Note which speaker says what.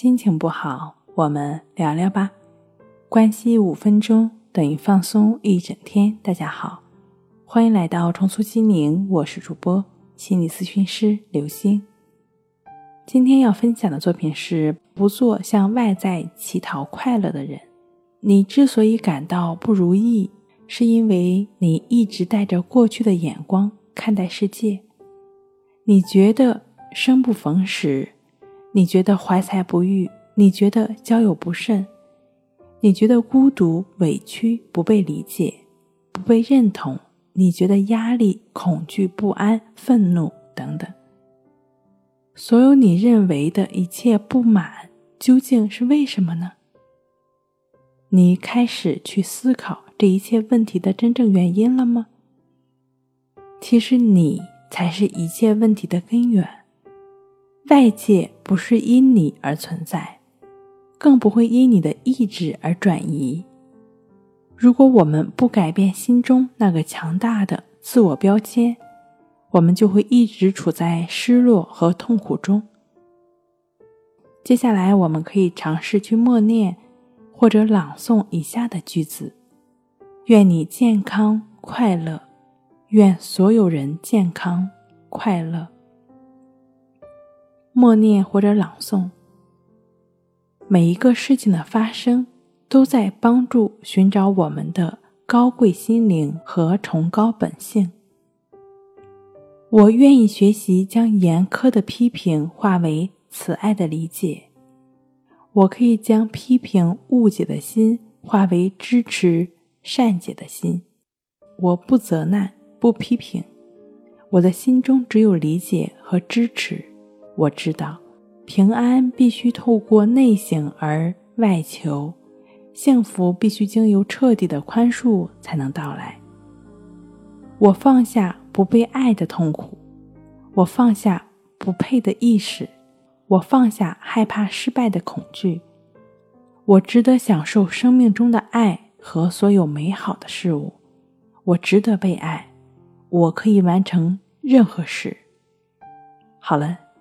Speaker 1: 心情不好，我们聊聊吧。关系五分钟等于放松一整天。大家好，欢迎来到重塑心灵，我是主播心理咨询师刘星。今天要分享的作品是：不做向外在乞讨快乐的人。你之所以感到不如意，是因为你一直带着过去的眼光看待世界。你觉得生不逢时。你觉得怀才不遇，你觉得交友不慎，你觉得孤独、委屈、不被理解、不被认同，你觉得压力、恐惧、不安、愤怒等等。所有你认为的一切不满，究竟是为什么呢？你开始去思考这一切问题的真正原因了吗？其实你才是一切问题的根源。外界不是因你而存在，更不会因你的意志而转移。如果我们不改变心中那个强大的自我标签，我们就会一直处在失落和痛苦中。接下来，我们可以尝试去默念或者朗诵以下的句子：愿你健康快乐，愿所有人健康快乐。默念或者朗诵。每一个事情的发生，都在帮助寻找我们的高贵心灵和崇高本性。我愿意学习将严苛的批评化为慈爱的理解。我可以将批评误解的心化为支持善解的心。我不责难，不批评，我的心中只有理解和支持。我知道，平安必须透过内省而外求，幸福必须经由彻底的宽恕才能到来。我放下不被爱的痛苦，我放下不配的意识，我放下害怕失败的恐惧。我值得享受生命中的爱和所有美好的事物。我值得被爱，我可以完成任何事。好了。